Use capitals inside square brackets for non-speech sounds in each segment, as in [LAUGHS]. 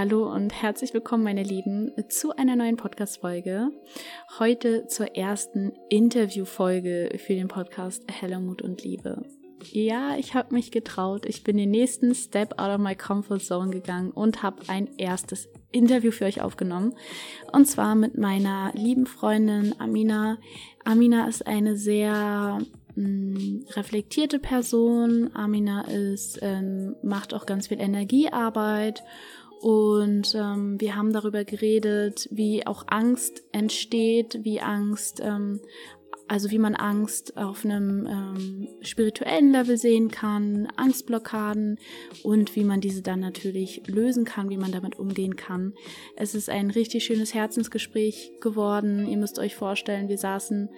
Hallo und herzlich willkommen, meine Lieben, zu einer neuen Podcast-Folge. Heute zur ersten Interview-Folge für den Podcast Heller Mut und Liebe. Ja, ich habe mich getraut. Ich bin den nächsten Step out of my comfort zone gegangen und habe ein erstes Interview für euch aufgenommen. Und zwar mit meiner lieben Freundin Amina. Amina ist eine sehr hm, reflektierte Person. Amina ist, ähm, macht auch ganz viel Energiearbeit und ähm, wir haben darüber geredet, wie auch Angst entsteht, wie Angst, ähm, also wie man Angst auf einem ähm, spirituellen Level sehen kann, Angstblockaden und wie man diese dann natürlich lösen kann, wie man damit umgehen kann. Es ist ein richtig schönes Herzensgespräch geworden. Ihr müsst euch vorstellen, wir saßen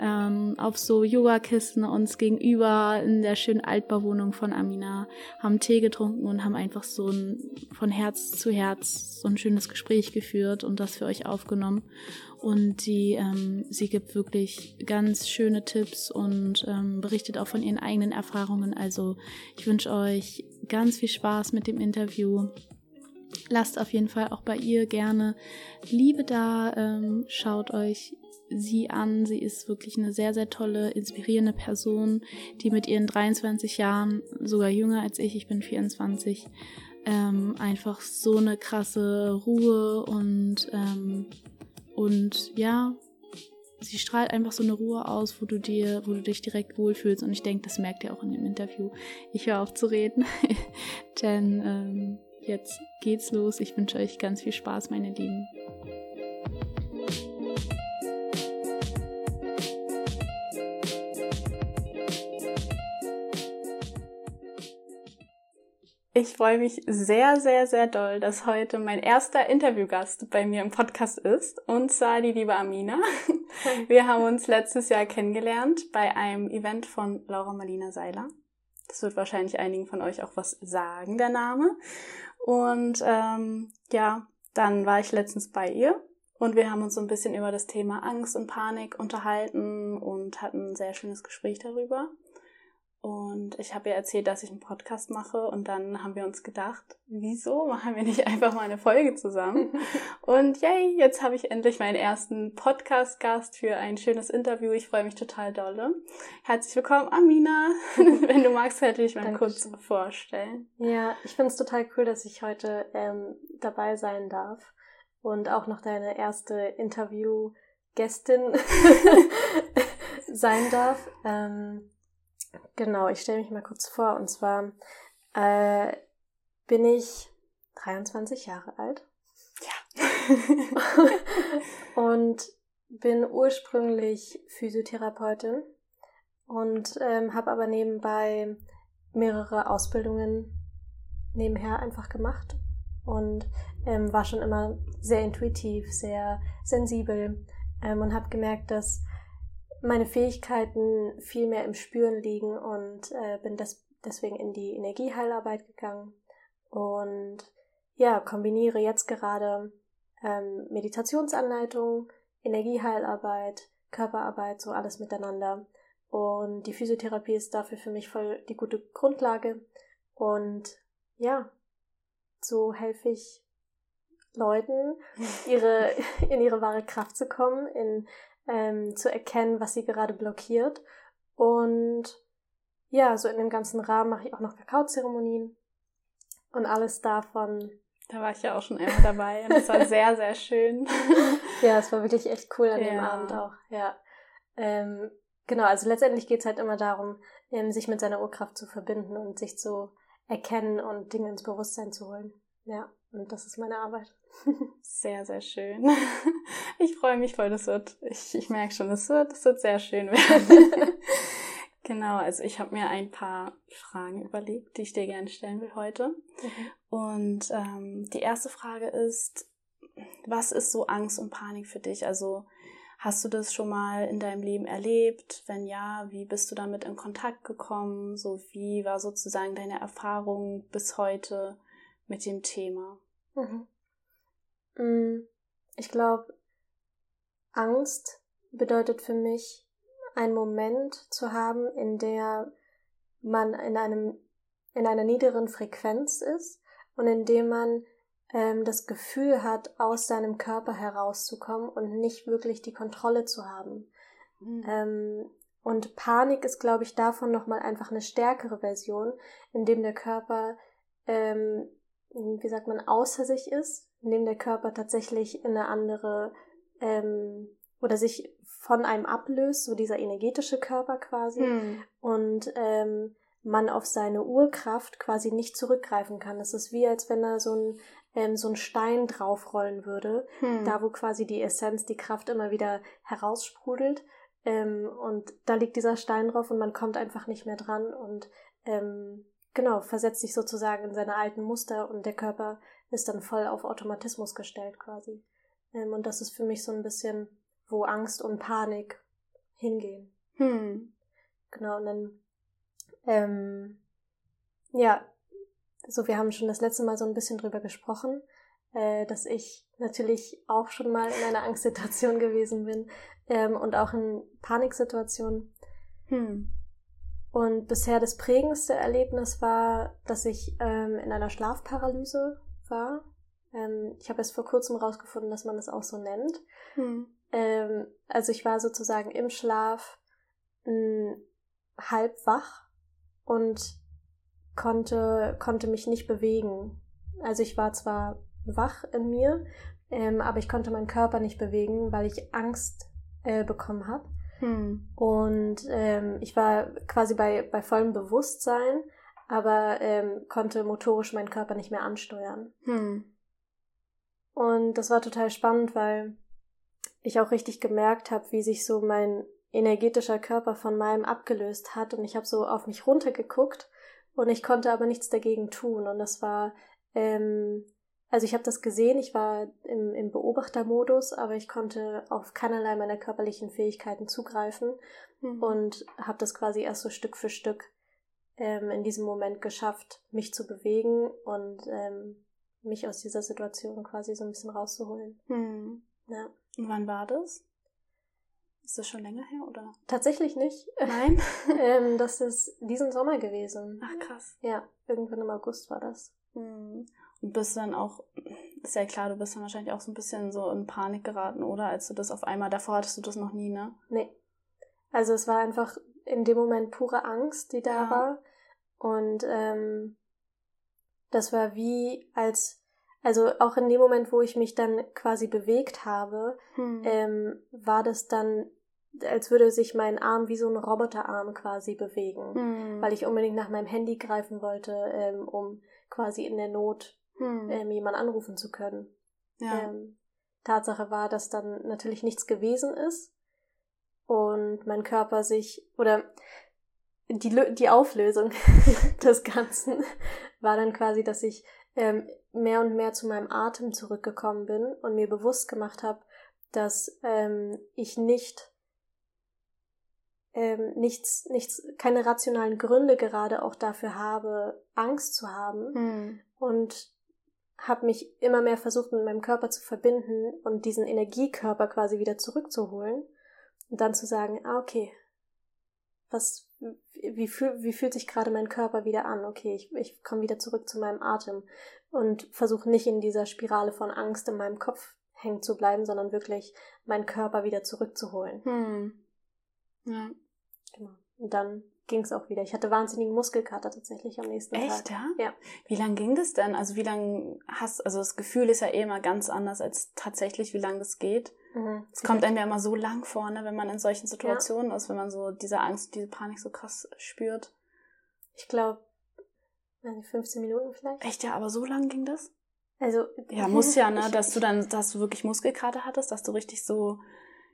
ähm, auf so Yogakissen uns gegenüber in der schönen Altbauwohnung von Amina, haben Tee getrunken und haben einfach so ein von Herz zu Herz so ein schönes Gespräch geführt und das für euch aufgenommen. Und die, ähm, sie gibt wirklich ganz schöne Tipps und ähm, berichtet auch von ihren eigenen Erfahrungen. Also ich wünsche euch ganz viel Spaß mit dem Interview. Lasst auf jeden Fall auch bei ihr gerne Liebe da. Ähm, schaut euch sie an. Sie ist wirklich eine sehr, sehr tolle, inspirierende Person, die mit ihren 23 Jahren, sogar jünger als ich, ich bin 24, ähm, einfach so eine krasse Ruhe und, ähm, und ja, sie strahlt einfach so eine Ruhe aus, wo du dir, wo du dich direkt wohlfühlst. Und ich denke, das merkt ihr auch in dem Interview. Ich höre auf zu reden, [LAUGHS] denn ähm, jetzt geht's los. Ich wünsche euch ganz viel Spaß, meine Lieben. Ich freue mich sehr, sehr, sehr doll, dass heute mein erster Interviewgast bei mir im Podcast ist, und zwar die liebe Amina. [LAUGHS] Wir haben uns letztes Jahr kennengelernt bei einem Event von Laura Marlina Seiler. Das wird wahrscheinlich einigen von euch auch was sagen, der Name. Und ähm, ja, dann war ich letztens bei ihr und wir haben uns so ein bisschen über das Thema Angst und Panik unterhalten und hatten ein sehr schönes Gespräch darüber. Und ich habe ihr erzählt, dass ich einen Podcast mache und dann haben wir uns gedacht, wieso machen wir nicht einfach mal eine Folge zusammen? [LAUGHS] und yay, jetzt habe ich endlich meinen ersten Podcast-Gast für ein schönes Interview. Ich freue mich total dolle. Herzlich willkommen, Amina. [LAUGHS] Wenn du magst, hätte ich mal kurz vorstellen. Ja, ich finde es total cool, dass ich heute ähm, dabei sein darf und auch noch deine erste Interview-Gästin [LAUGHS] sein darf. Ähm, Genau, ich stelle mich mal kurz vor. Und zwar äh, bin ich 23 Jahre alt. Ja. [LAUGHS] und bin ursprünglich Physiotherapeutin und ähm, habe aber nebenbei mehrere Ausbildungen nebenher einfach gemacht und ähm, war schon immer sehr intuitiv, sehr sensibel ähm, und habe gemerkt, dass meine Fähigkeiten viel mehr im Spüren liegen und äh, bin des deswegen in die Energieheilarbeit gegangen und ja, kombiniere jetzt gerade ähm, Meditationsanleitung, Energieheilarbeit, Körperarbeit, so alles miteinander. Und die Physiotherapie ist dafür für mich voll die gute Grundlage. Und ja, so helfe ich Leuten, [LAUGHS] ihre, in ihre wahre Kraft zu kommen, in ähm, zu erkennen, was sie gerade blockiert. Und ja, so in dem ganzen Rahmen mache ich auch noch Kakaozeremonien und alles davon. Da war ich ja auch schon einmal dabei und es war sehr, sehr schön. [LAUGHS] ja, es war wirklich echt cool an ja. dem Abend auch, ja. Ähm, genau, also letztendlich geht es halt immer darum, ähm, sich mit seiner Urkraft zu verbinden und sich zu erkennen und Dinge ins Bewusstsein zu holen. Ja, und das ist meine Arbeit. [LAUGHS] Sehr, sehr schön. Ich freue mich voll, das wird, ich, ich merke schon, das wird, das wird sehr schön werden. [LAUGHS] genau, also ich habe mir ein paar Fragen überlegt, die ich dir gerne stellen will heute. Mhm. Und ähm, die erste Frage ist, was ist so Angst und Panik für dich? Also hast du das schon mal in deinem Leben erlebt? Wenn ja, wie bist du damit in Kontakt gekommen? So wie war sozusagen deine Erfahrung bis heute mit dem Thema? Mhm. Mm, ich glaube, Angst bedeutet für mich, einen Moment zu haben, in der man in einem, in einer niederen Frequenz ist und in dem man ähm, das Gefühl hat, aus seinem Körper herauszukommen und nicht wirklich die Kontrolle zu haben. Mhm. Ähm, und Panik ist, glaube ich, davon nochmal einfach eine stärkere Version, in dem der Körper, ähm, wie sagt man, außer sich ist, in dem der Körper tatsächlich in eine andere ähm, oder sich von einem ablöst, so dieser energetische Körper quasi, hm. und ähm, man auf seine Urkraft quasi nicht zurückgreifen kann. Es ist wie, als wenn da so ein, ähm, so ein Stein draufrollen würde, hm. da wo quasi die Essenz, die Kraft immer wieder heraussprudelt. Ähm, und da liegt dieser Stein drauf und man kommt einfach nicht mehr dran und ähm, genau, versetzt sich sozusagen in seine alten Muster und der Körper ist dann voll auf Automatismus gestellt quasi. Ähm, und das ist für mich so ein bisschen, wo Angst und Panik hingehen. Hm. Genau, und dann, ähm, ja, so, wir haben schon das letzte Mal so ein bisschen drüber gesprochen, äh, dass ich natürlich auch schon mal in einer Angstsituation [LAUGHS] gewesen bin ähm, und auch in Paniksituationen. Hm. Und bisher das prägendste Erlebnis war, dass ich ähm, in einer Schlafparalyse war. Ähm, ich habe erst vor kurzem rausgefunden, dass man das auch so nennt. Hm. Ähm, also ich war sozusagen im Schlaf mh, hm, halb wach und konnte, konnte mich nicht bewegen. Also ich war zwar wach in mir, ähm, aber ich konnte meinen Körper nicht bewegen, weil ich Angst äh, bekommen habe. Hm. Und ähm, ich war quasi bei, bei vollem Bewusstsein, aber ähm, konnte motorisch meinen Körper nicht mehr ansteuern. Hm. Und das war total spannend, weil ich auch richtig gemerkt habe, wie sich so mein energetischer Körper von meinem abgelöst hat. Und ich habe so auf mich runtergeguckt und ich konnte aber nichts dagegen tun. Und das war ähm, also ich habe das gesehen, ich war im, im Beobachtermodus, aber ich konnte auf keinerlei meiner körperlichen Fähigkeiten zugreifen mhm. und habe das quasi erst so Stück für Stück ähm, in diesem Moment geschafft, mich zu bewegen und ähm, mich aus dieser Situation quasi so ein bisschen rauszuholen. Mhm. Ja. Und wann war das? Ist das schon länger her, oder? Tatsächlich nicht. Nein? [LAUGHS] ähm, das ist diesen Sommer gewesen. Ach krass. Ja, irgendwann im August war das. Mhm. Und bist dann auch, ist ja klar, du bist dann wahrscheinlich auch so ein bisschen so in Panik geraten, oder? Als du das auf einmal, davor hattest du das noch nie, ne? Nee. Also es war einfach in dem Moment pure Angst, die da ja. war. Und ähm, das war wie als, also auch in dem Moment, wo ich mich dann quasi bewegt habe, hm. ähm, war das dann, als würde sich mein Arm wie so ein Roboterarm quasi bewegen, hm. weil ich unbedingt nach meinem Handy greifen wollte, ähm, um quasi in der Not hm. ähm, jemanden anrufen zu können. Ja. Ähm, Tatsache war, dass dann natürlich nichts gewesen ist und mein Körper sich oder die, die Auflösung [LAUGHS] des Ganzen war dann quasi, dass ich ähm, mehr und mehr zu meinem Atem zurückgekommen bin und mir bewusst gemacht habe, dass ähm, ich nicht ähm, nichts, nichts, keine rationalen Gründe gerade auch dafür habe, Angst zu haben hm. und habe mich immer mehr versucht, mit meinem Körper zu verbinden und diesen Energiekörper quasi wieder zurückzuholen und dann zu sagen, ah, okay, was, wie, fühl, wie fühlt sich gerade mein Körper wieder an? Okay, ich, ich komme wieder zurück zu meinem Atem und versuche nicht in dieser Spirale von Angst in meinem Kopf hängen zu bleiben, sondern wirklich meinen Körper wieder zurückzuholen. Hm. Ja. Genau. Und dann ging es auch wieder. Ich hatte wahnsinnigen Muskelkater tatsächlich am nächsten Echt, Tag. Echt, ja? Ja. Wie lang ging das denn? Also wie lange hast, also das Gefühl ist ja eh immer ganz anders als tatsächlich, wie lange das geht. Mhm. Es kommt einem ja immer so lang vor, ne, wenn man in solchen Situationen ja. ist, wenn man so diese Angst, diese Panik so krass spürt. Ich glaube, 15 Minuten vielleicht. Echt, ja, aber so lang ging das? Also. Ja, [LAUGHS] muss ja, ne, dass du dann, dass du wirklich Muskelkater hattest, dass du richtig so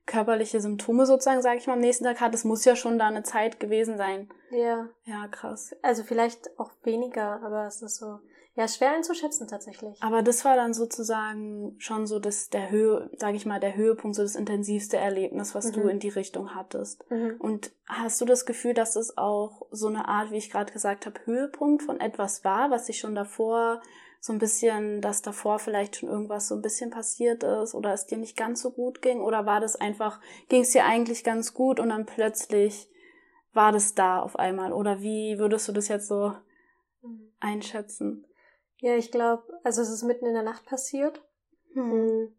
körperliche Symptome sozusagen, sage ich mal, am nächsten Tag hat, das muss ja schon da eine Zeit gewesen sein. Ja. Ja, krass. Also vielleicht auch weniger, aber es ist so, ja, schwer einzuschätzen tatsächlich. Aber das war dann sozusagen schon so das, der Höhe, sage ich mal, der Höhepunkt, so das intensivste Erlebnis, was mhm. du in die Richtung hattest. Mhm. Und hast du das Gefühl, dass es auch so eine Art, wie ich gerade gesagt habe, Höhepunkt von etwas war, was sich schon davor so ein bisschen, dass davor vielleicht schon irgendwas so ein bisschen passiert ist oder es dir nicht ganz so gut ging? Oder war das einfach, ging es dir eigentlich ganz gut und dann plötzlich war das da auf einmal? Oder wie würdest du das jetzt so mhm. einschätzen? Ja, ich glaube, also es ist mitten in der Nacht passiert. Hm.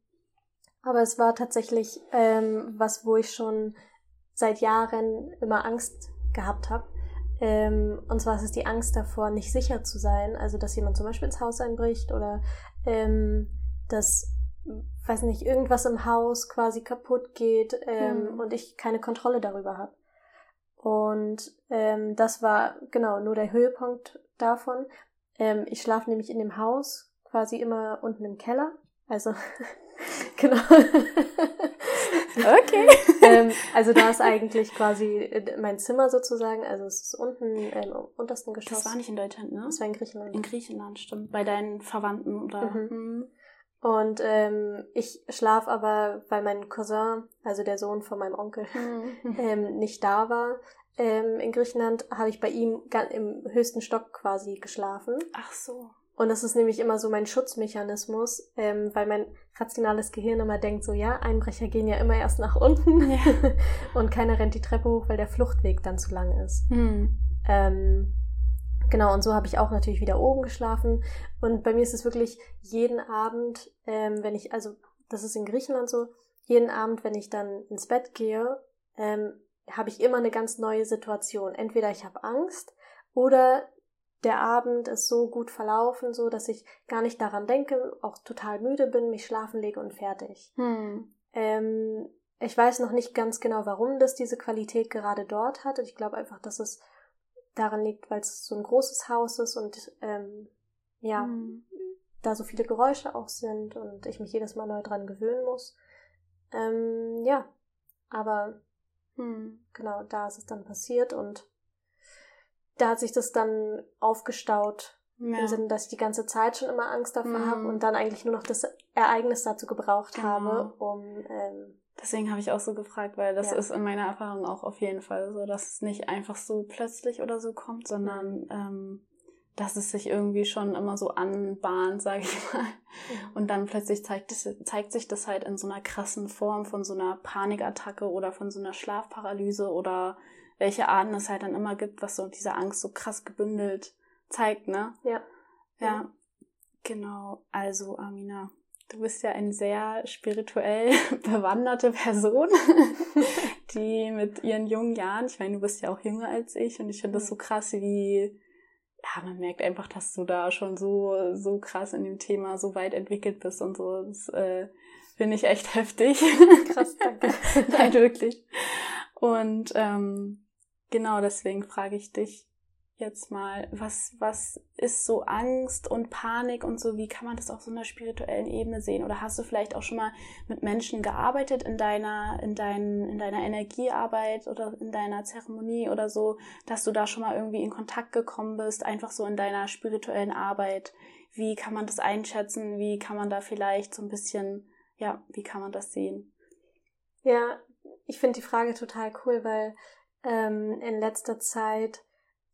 Aber es war tatsächlich ähm, was, wo ich schon seit Jahren immer Angst gehabt habe. Ähm, und zwar ist es die Angst davor, nicht sicher zu sein. Also, dass jemand zum Beispiel ins Haus einbricht oder ähm, dass, weiß nicht, irgendwas im Haus quasi kaputt geht ähm, hm. und ich keine Kontrolle darüber habe. Und ähm, das war genau nur der Höhepunkt davon. Ähm, ich schlafe nämlich in dem Haus quasi immer unten im Keller. Also [LAUGHS] genau. okay. ähm, also da ist eigentlich quasi äh, mein Zimmer sozusagen. Also es ist unten ähm, im untersten Geschoss. Das war nicht in Deutschland, ne? Das war in Griechenland. In Griechenland, stimmt. Bei deinen Verwandten oder. Mhm. Mhm. Und ähm, ich schlaf aber, weil mein Cousin, also der Sohn von meinem Onkel, mhm. [LAUGHS] ähm, nicht da war. Ähm, in Griechenland habe ich bei ihm im höchsten Stock quasi geschlafen. Ach so. Und das ist nämlich immer so mein Schutzmechanismus, ähm, weil mein rationales Gehirn immer denkt, so ja, Einbrecher gehen ja immer erst nach unten ja. [LAUGHS] und keiner rennt die Treppe hoch, weil der Fluchtweg dann zu lang ist. Hm. Ähm, genau, und so habe ich auch natürlich wieder oben geschlafen. Und bei mir ist es wirklich jeden Abend, ähm, wenn ich, also das ist in Griechenland so, jeden Abend, wenn ich dann ins Bett gehe, ähm, habe ich immer eine ganz neue Situation. Entweder ich habe Angst oder der Abend ist so gut verlaufen, so dass ich gar nicht daran denke, auch total müde bin, mich schlafen lege und fertig. Hm. Ähm, ich weiß noch nicht ganz genau, warum das diese Qualität gerade dort hat. Ich glaube einfach, dass es daran liegt, weil es so ein großes Haus ist und ähm, ja, hm. da so viele Geräusche auch sind und ich mich jedes Mal neu dran gewöhnen muss. Ähm, ja, aber genau, da ist es dann passiert und da hat sich das dann aufgestaut. Ja. Im Sinne, dass ich die ganze Zeit schon immer Angst davor mhm. habe und dann eigentlich nur noch das Ereignis dazu gebraucht genau. habe, um. Ähm, Deswegen habe ich auch so gefragt, weil das ja. ist in meiner Erfahrung auch auf jeden Fall so, dass es nicht einfach so plötzlich oder so kommt, sondern mhm. ähm, dass es sich irgendwie schon immer so anbahnt, sage ich mal. Mhm. Und dann plötzlich zeigt, zeigt sich das halt in so einer krassen Form von so einer Panikattacke oder von so einer Schlafparalyse oder welche Arten es halt dann immer gibt, was so diese Angst so krass gebündelt zeigt, ne? Ja. Ja, genau. Also, Amina, du bist ja eine sehr spirituell [LAUGHS] bewanderte Person, [LAUGHS] die mit ihren jungen Jahren, ich meine, du bist ja auch jünger als ich und ich finde das so krass, wie, ja, man merkt einfach, dass du da schon so, so krass in dem Thema so weit entwickelt bist und so. Das äh, finde ich echt [LAUGHS] heftig. Krass, danke. [LAUGHS] Nein, wirklich. Und ähm, Genau, deswegen frage ich dich jetzt mal, was, was ist so Angst und Panik und so, wie kann man das auf so einer spirituellen Ebene sehen? Oder hast du vielleicht auch schon mal mit Menschen gearbeitet in deiner, in dein, in deiner Energiearbeit oder in deiner Zeremonie oder so, dass du da schon mal irgendwie in Kontakt gekommen bist, einfach so in deiner spirituellen Arbeit? Wie kann man das einschätzen? Wie kann man da vielleicht so ein bisschen, ja, wie kann man das sehen? Ja, ich finde die Frage total cool, weil ähm, in letzter Zeit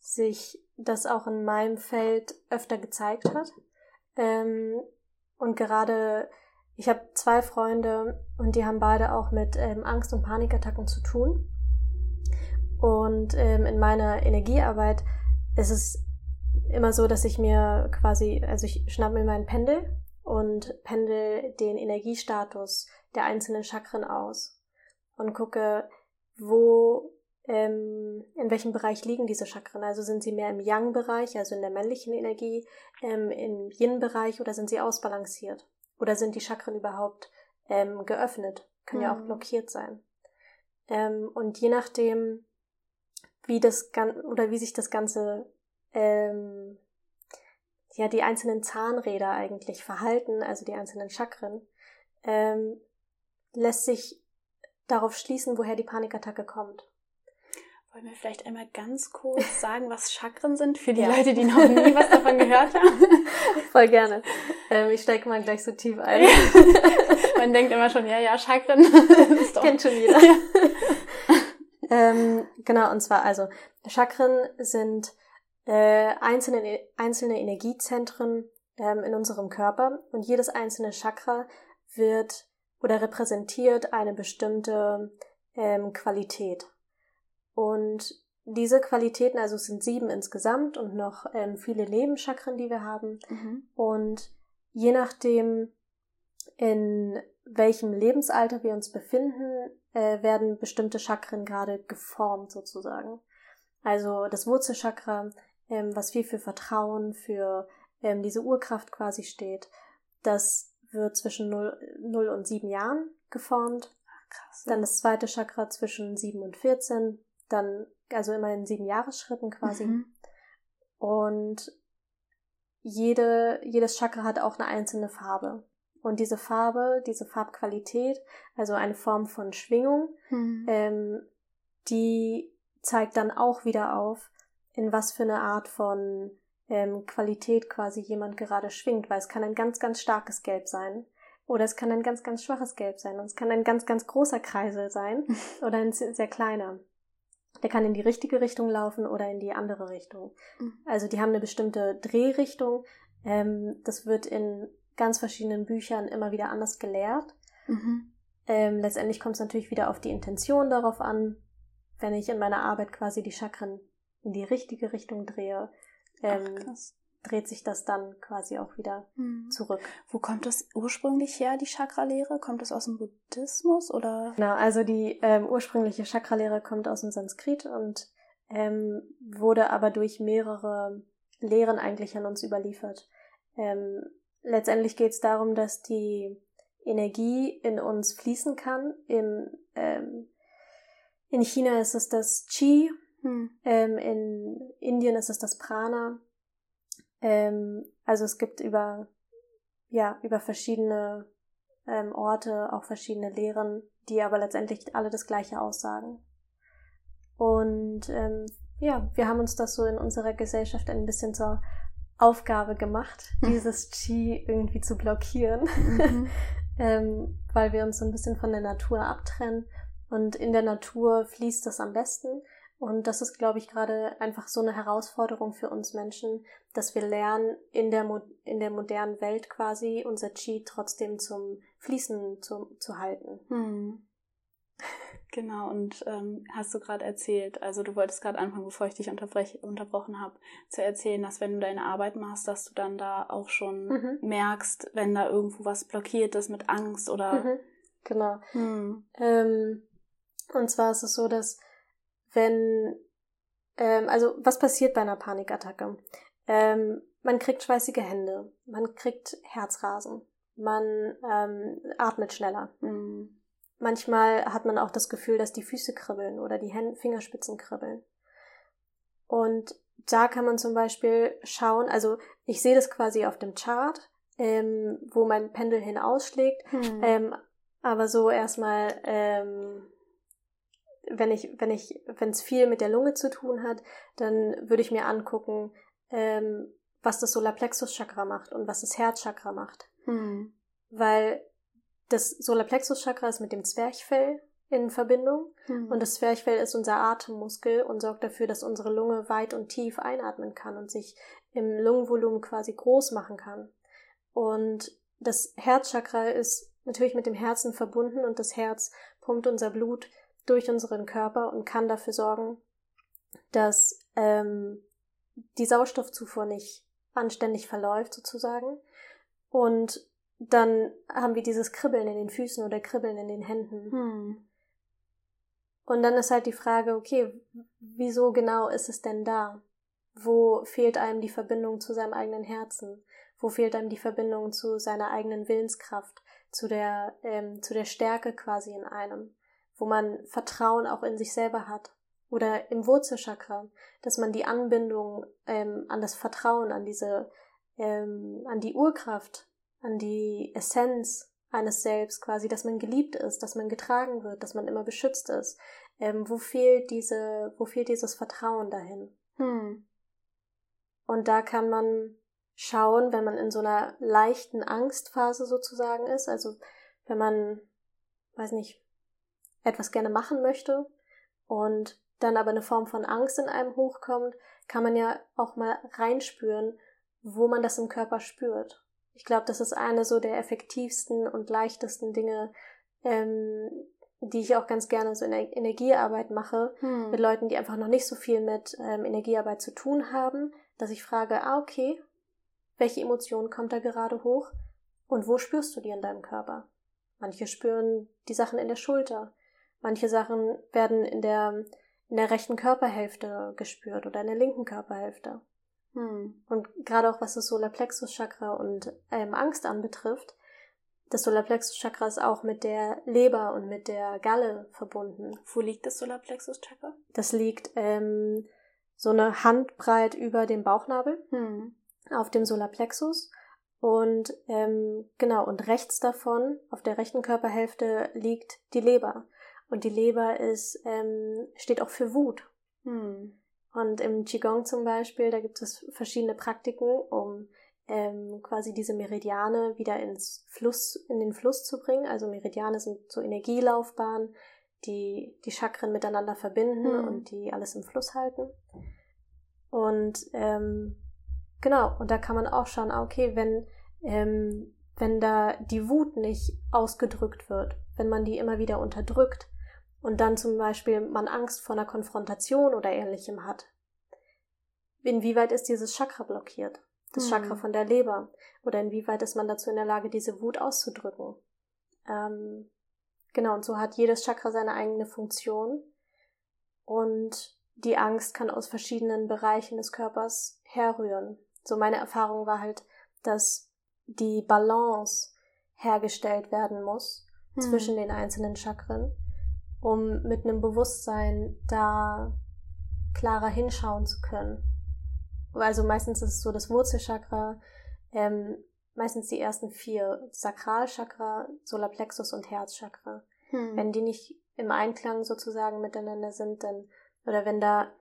sich das auch in meinem Feld öfter gezeigt hat. Ähm, und gerade, ich habe zwei Freunde und die haben beide auch mit ähm, Angst- und Panikattacken zu tun. Und ähm, in meiner Energiearbeit ist es immer so, dass ich mir quasi, also ich schnapp mir meinen Pendel und pendel den Energiestatus der einzelnen Chakren aus und gucke, wo ähm, in welchem Bereich liegen diese Chakren? Also sind sie mehr im Yang-Bereich, also in der männlichen Energie, ähm, im Yin-Bereich oder sind sie ausbalanciert? Oder sind die Chakren überhaupt ähm, geöffnet? Kann mhm. ja auch mhm. blockiert sein. Ähm, und je nachdem, wie das oder wie sich das Ganze ähm, ja die einzelnen Zahnräder eigentlich verhalten, also die einzelnen Chakren, ähm, lässt sich darauf schließen, woher die Panikattacke kommt. Wollen wir vielleicht einmal ganz kurz [LAUGHS] sagen, was Chakren sind für die ja. Leute, die noch nie was davon gehört haben? [LAUGHS] Voll gerne. Ähm, ich steige mal gleich so tief ein. [LAUGHS] Man denkt immer schon, ja, ja, Chakren. ist doch. Kennt schon jeder. Ja. ähm, genau, und zwar also, Chakren sind äh, einzelne, einzelne Energiezentren ähm, in unserem Körper und jedes einzelne Chakra wird oder repräsentiert eine bestimmte ähm, Qualität. Und diese Qualitäten, also es sind sieben insgesamt und noch ähm, viele Nebenchakren, die wir haben. Mhm. Und je nachdem, in welchem Lebensalter wir uns befinden, äh, werden bestimmte Chakren gerade geformt sozusagen. Also das Wurzelchakra, ähm, was viel für Vertrauen, für ähm, diese Urkraft quasi steht, das wird zwischen 0, 0 und 7 Jahren geformt. Krass. Dann das zweite Chakra zwischen 7 und 14, dann also immer in sieben Jahresschritten quasi. Mhm. Und jede, jedes Chakra hat auch eine einzelne Farbe. Und diese Farbe, diese Farbqualität, also eine Form von Schwingung, mhm. ähm, die zeigt dann auch wieder auf, in was für eine Art von ähm, Qualität quasi jemand gerade schwingt, weil es kann ein ganz, ganz starkes Gelb sein. Oder es kann ein ganz, ganz schwaches Gelb sein. Und es kann ein ganz, ganz großer Kreisel sein. [LAUGHS] oder ein sehr kleiner. Der kann in die richtige Richtung laufen oder in die andere Richtung. Mhm. Also die haben eine bestimmte Drehrichtung. Ähm, das wird in ganz verschiedenen Büchern immer wieder anders gelehrt. Mhm. Ähm, letztendlich kommt es natürlich wieder auf die Intention darauf an, wenn ich in meiner Arbeit quasi die Chakren in die richtige Richtung drehe, ähm, Ach, dreht sich das dann quasi auch wieder mhm. zurück. Wo kommt das ursprünglich her, die Chakralehre? Kommt das aus dem Buddhismus oder? Genau, also die ähm, ursprüngliche Chakralehre kommt aus dem Sanskrit und ähm, wurde aber durch mehrere Lehren eigentlich an uns überliefert. Ähm, letztendlich geht es darum, dass die Energie in uns fließen kann. Im, ähm, in China ist es das Qi, hm. ähm, in Indien ist es das Prana ähm, also es gibt über, ja, über verschiedene ähm, Orte auch verschiedene Lehren, die aber letztendlich alle das Gleiche aussagen. Und ähm, ja, wir haben uns das so in unserer Gesellschaft ein bisschen zur Aufgabe gemacht, hm. dieses Qi irgendwie zu blockieren, mhm. [LAUGHS] ähm, weil wir uns so ein bisschen von der Natur abtrennen. Und in der Natur fließt das am besten. Und das ist, glaube ich, gerade einfach so eine Herausforderung für uns Menschen, dass wir lernen, in der, Mo in der modernen Welt quasi unser Qi trotzdem zum Fließen zu, zu halten. Hm. [LAUGHS] Genau, und ähm, hast du gerade erzählt, also du wolltest gerade anfangen, bevor ich dich unterbrochen habe, zu erzählen, dass wenn du deine Arbeit machst, dass du dann da auch schon mhm. merkst, wenn da irgendwo was blockiert ist mit Angst oder. Mhm. Genau. Hm. Ähm, und zwar ist es so, dass wenn, ähm, also was passiert bei einer Panikattacke? Ähm, man kriegt schweißige Hände, man kriegt Herzrasen, man ähm, atmet schneller. Mhm. Manchmal hat man auch das Gefühl, dass die Füße kribbeln oder die Händ Fingerspitzen kribbeln. Und da kann man zum Beispiel schauen, also ich sehe das quasi auf dem Chart, ähm, wo mein Pendel hin ausschlägt, hm. ähm, aber so erstmal ähm, wenn ich, wenn ich, wenn es viel mit der Lunge zu tun hat, dann würde ich mir angucken, ähm, was das Solarplexus-Chakra macht und was das Herzchakra macht. Hm. Weil das Solarplexus-Chakra ist mit dem Zwerchfell in Verbindung hm. und das Zwerchfell ist unser Atemmuskel und sorgt dafür, dass unsere Lunge weit und tief einatmen kann und sich im Lungenvolumen quasi groß machen kann. Und das Herzchakra ist natürlich mit dem Herzen verbunden und das Herz pumpt unser Blut durch unseren Körper und kann dafür sorgen, dass ähm, die Sauerstoffzufuhr nicht anständig verläuft sozusagen. Und dann haben wir dieses Kribbeln in den Füßen oder Kribbeln in den Händen. Hm. Und dann ist halt die Frage, okay, wieso genau ist es denn da? Wo fehlt einem die Verbindung zu seinem eigenen Herzen? Wo fehlt einem die Verbindung zu seiner eigenen Willenskraft, zu der, ähm, zu der Stärke quasi in einem? Wo man Vertrauen auch in sich selber hat. Oder im Wurzelchakra, dass man die Anbindung ähm, an das Vertrauen, an diese, ähm, an die Urkraft, an die Essenz eines Selbst quasi, dass man geliebt ist, dass man getragen wird, dass man immer beschützt ist. Ähm, wo fehlt diese, wo fehlt dieses Vertrauen dahin? Hm. Und da kann man schauen, wenn man in so einer leichten Angstphase sozusagen ist, also wenn man, weiß nicht, etwas gerne machen möchte und dann aber eine Form von Angst in einem hochkommt, kann man ja auch mal reinspüren, wo man das im Körper spürt. Ich glaube, das ist eine so der effektivsten und leichtesten Dinge, ähm, die ich auch ganz gerne so in der Energiearbeit mache, hm. mit Leuten, die einfach noch nicht so viel mit ähm, Energiearbeit zu tun haben, dass ich frage, ah, okay, welche Emotion kommt da gerade hoch und wo spürst du die in deinem Körper? Manche spüren die Sachen in der Schulter, manche Sachen werden in der, in der rechten Körperhälfte gespürt oder in der linken Körperhälfte. Hm. Und gerade auch was das Solarplexus-Chakra und ähm, Angst anbetrifft, das Solarplexus-Chakra ist auch mit der Leber und mit der Galle verbunden. Wo liegt das Solarplexus-Chakra? Das liegt ähm, so eine Handbreit über dem Bauchnabel hm. auf dem Solarplexus. Und ähm, genau, und rechts davon, auf der rechten Körperhälfte, liegt die Leber. Und die Leber ist, ähm, steht auch für Wut. Hm. Und im Qigong zum Beispiel, da gibt es verschiedene Praktiken, um ähm, quasi diese Meridiane wieder ins Fluss, in den Fluss zu bringen. Also Meridiane sind so Energielaufbahnen, die die Chakren miteinander verbinden mhm. und die alles im Fluss halten. Und ähm, genau, und da kann man auch schauen, ah, okay, wenn, ähm, wenn da die Wut nicht ausgedrückt wird, wenn man die immer wieder unterdrückt und dann zum Beispiel man Angst vor einer Konfrontation oder ähnlichem hat, inwieweit ist dieses Chakra blockiert? das Chakra hm. von der Leber? Oder inwieweit ist man dazu in der Lage, diese Wut auszudrücken? Ähm, genau, und so hat jedes Chakra seine eigene Funktion. Und die Angst kann aus verschiedenen Bereichen des Körpers herrühren. So meine Erfahrung war halt, dass die Balance hergestellt werden muss hm. zwischen den einzelnen Chakren, um mit einem Bewusstsein da klarer hinschauen zu können also meistens ist es so das Wurzelchakra, ähm, meistens die ersten vier, Sakralchakra, Solarplexus und Herzchakra. Hm. Wenn die nicht im Einklang sozusagen miteinander sind, dann, oder wenn da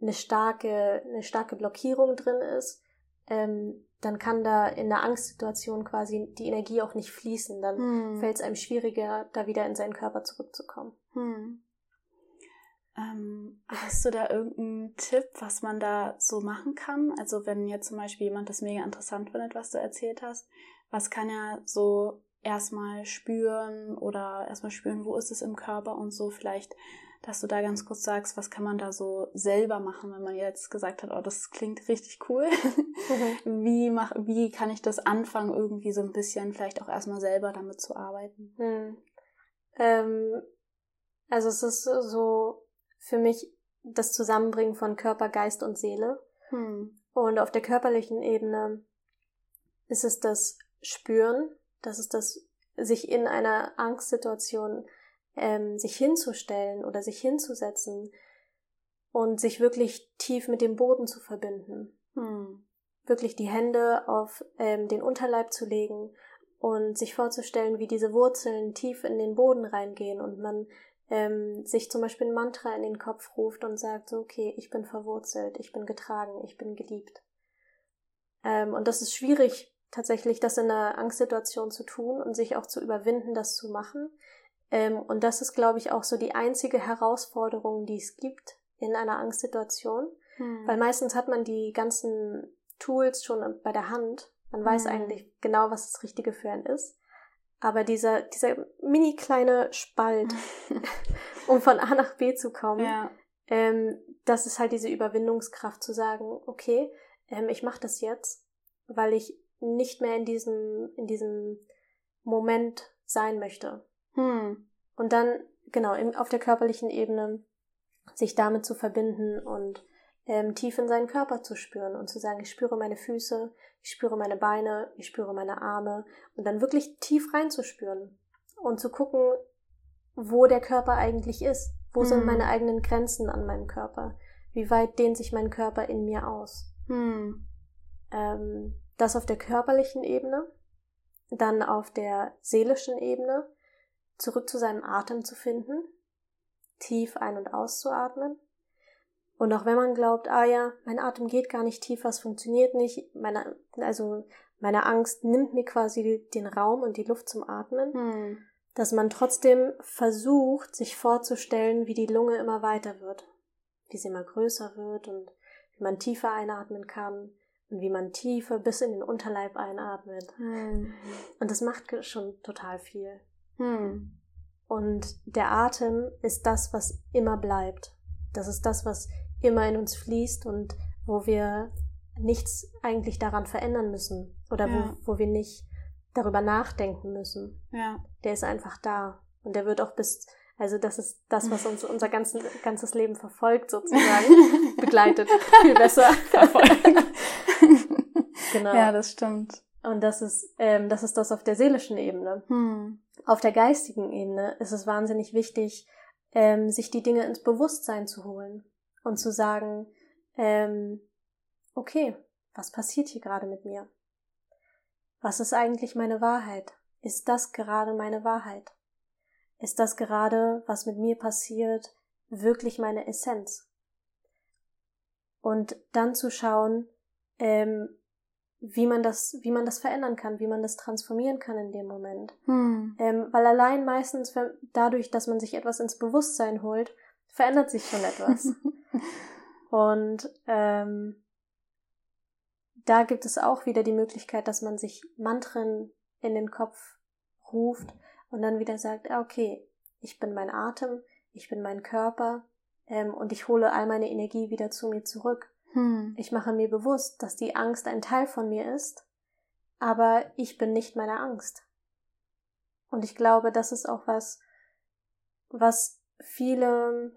eine starke, eine starke Blockierung drin ist, ähm, dann kann da in einer Angstsituation quasi die Energie auch nicht fließen. Dann hm. fällt es einem schwieriger, da wieder in seinen Körper zurückzukommen. Hm. Ähm, hast du da irgendeinen Tipp, was man da so machen kann? Also wenn jetzt zum Beispiel jemand das mega interessant findet, was du erzählt hast, was kann er so erstmal spüren oder erstmal spüren, wo ist es im Körper und so vielleicht, dass du da ganz kurz sagst, was kann man da so selber machen, wenn man jetzt gesagt hat, oh, das klingt richtig cool. Mhm. [LAUGHS] wie, mach, wie kann ich das anfangen, irgendwie so ein bisschen vielleicht auch erstmal selber damit zu arbeiten? Mhm. Ähm, also es ist so, für mich das Zusammenbringen von Körper, Geist und Seele. Hm. Und auf der körperlichen Ebene ist es das Spüren, das ist das sich in einer Angstsituation ähm, sich hinzustellen oder sich hinzusetzen und sich wirklich tief mit dem Boden zu verbinden. Hm. Wirklich die Hände auf ähm, den Unterleib zu legen und sich vorzustellen, wie diese Wurzeln tief in den Boden reingehen und man ähm, sich zum Beispiel ein Mantra in den Kopf ruft und sagt, so, okay, ich bin verwurzelt, ich bin getragen, ich bin geliebt. Ähm, und das ist schwierig, tatsächlich das in einer Angstsituation zu tun und sich auch zu überwinden, das zu machen. Ähm, und das ist, glaube ich, auch so die einzige Herausforderung, die es gibt in einer Angstsituation. Hm. Weil meistens hat man die ganzen Tools schon bei der Hand. Man weiß hm. eigentlich genau, was das Richtige für einen ist. Aber dieser, dieser mini kleine Spalt, [LAUGHS] um von A nach B zu kommen, ja. ähm, das ist halt diese Überwindungskraft zu sagen, okay, ähm, ich mache das jetzt, weil ich nicht mehr in diesem, in diesem Moment sein möchte. Hm. Und dann, genau, im, auf der körperlichen Ebene sich damit zu verbinden und ähm, tief in seinen Körper zu spüren und zu sagen, ich spüre meine Füße, ich spüre meine Beine, ich spüre meine Arme und dann wirklich tief reinzuspüren und zu gucken, wo der Körper eigentlich ist. Wo mhm. sind meine eigenen Grenzen an meinem Körper? Wie weit dehnt sich mein Körper in mir aus? Mhm. Ähm, das auf der körperlichen Ebene, dann auf der seelischen Ebene, zurück zu seinem Atem zu finden, tief ein- und auszuatmen und auch wenn man glaubt, ah ja, mein Atem geht gar nicht tiefer, es funktioniert nicht, meine, also meine Angst nimmt mir quasi den Raum und die Luft zum Atmen, hm. dass man trotzdem versucht, sich vorzustellen, wie die Lunge immer weiter wird, wie sie immer größer wird und wie man tiefer einatmen kann und wie man tiefer bis in den Unterleib einatmet. Hm. Und das macht schon total viel. Hm. Und der Atem ist das, was immer bleibt. Das ist das, was immer in uns fließt und wo wir nichts eigentlich daran verändern müssen oder ja. wo, wo wir nicht darüber nachdenken müssen. Ja. Der ist einfach da und der wird auch bis, also das ist das, was uns unser ganzen, ganzes Leben verfolgt sozusagen, [LAUGHS] begleitet, viel besser. Verfolgt. [LAUGHS] genau. Ja, das stimmt. Und das ist, ähm, das ist das auf der seelischen Ebene. Hm. Auf der geistigen Ebene ist es wahnsinnig wichtig, ähm, sich die Dinge ins Bewusstsein zu holen und zu sagen, ähm, okay, was passiert hier gerade mit mir? Was ist eigentlich meine Wahrheit? Ist das gerade meine Wahrheit? Ist das gerade, was mit mir passiert, wirklich meine Essenz? Und dann zu schauen, ähm, wie man das, wie man das verändern kann, wie man das transformieren kann in dem Moment. Hm. Ähm, weil allein meistens dadurch, dass man sich etwas ins Bewusstsein holt, verändert sich schon etwas. [LAUGHS] Und ähm, da gibt es auch wieder die Möglichkeit, dass man sich Mantren in den Kopf ruft und dann wieder sagt, ah, okay, ich bin mein Atem, ich bin mein Körper ähm, und ich hole all meine Energie wieder zu mir zurück. Hm. Ich mache mir bewusst, dass die Angst ein Teil von mir ist, aber ich bin nicht meine Angst. Und ich glaube, das ist auch was, was viele,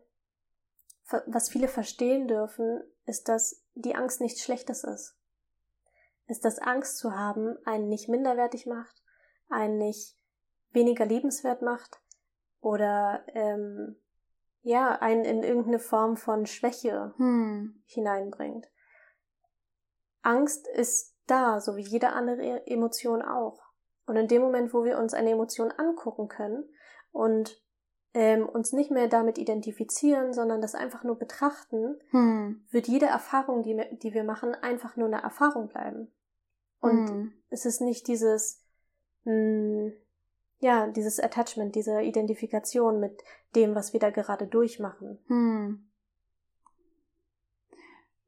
was viele verstehen dürfen, ist, dass die Angst nichts Schlechtes ist. Ist, dass Angst zu haben einen nicht minderwertig macht, einen nicht weniger liebenswert macht oder ähm, ja, einen in irgendeine Form von Schwäche hm. hineinbringt. Angst ist da, so wie jede andere Emotion auch. Und in dem Moment, wo wir uns eine Emotion angucken können und ähm, uns nicht mehr damit identifizieren, sondern das einfach nur betrachten, hm. wird jede Erfahrung, die, die wir machen, einfach nur eine Erfahrung bleiben. Und hm. es ist nicht dieses, mh, hm, ja, dieses Attachment, diese Identifikation mit dem, was wir da gerade durchmachen. Hm.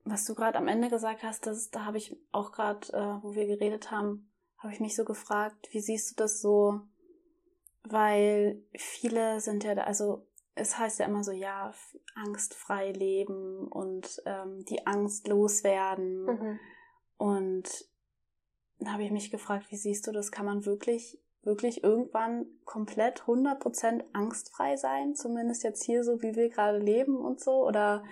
Was du gerade am Ende gesagt hast, das, da habe ich auch gerade, äh, wo wir geredet haben, habe ich mich so gefragt, wie siehst du das so? Weil viele sind ja da, also es heißt ja immer so, ja, angstfrei leben und ähm, die Angst loswerden. Mhm. Und da habe ich mich gefragt, wie siehst du das? Kann man wirklich wirklich irgendwann komplett 100% angstfrei sein, zumindest jetzt hier so, wie wir gerade leben und so? Oder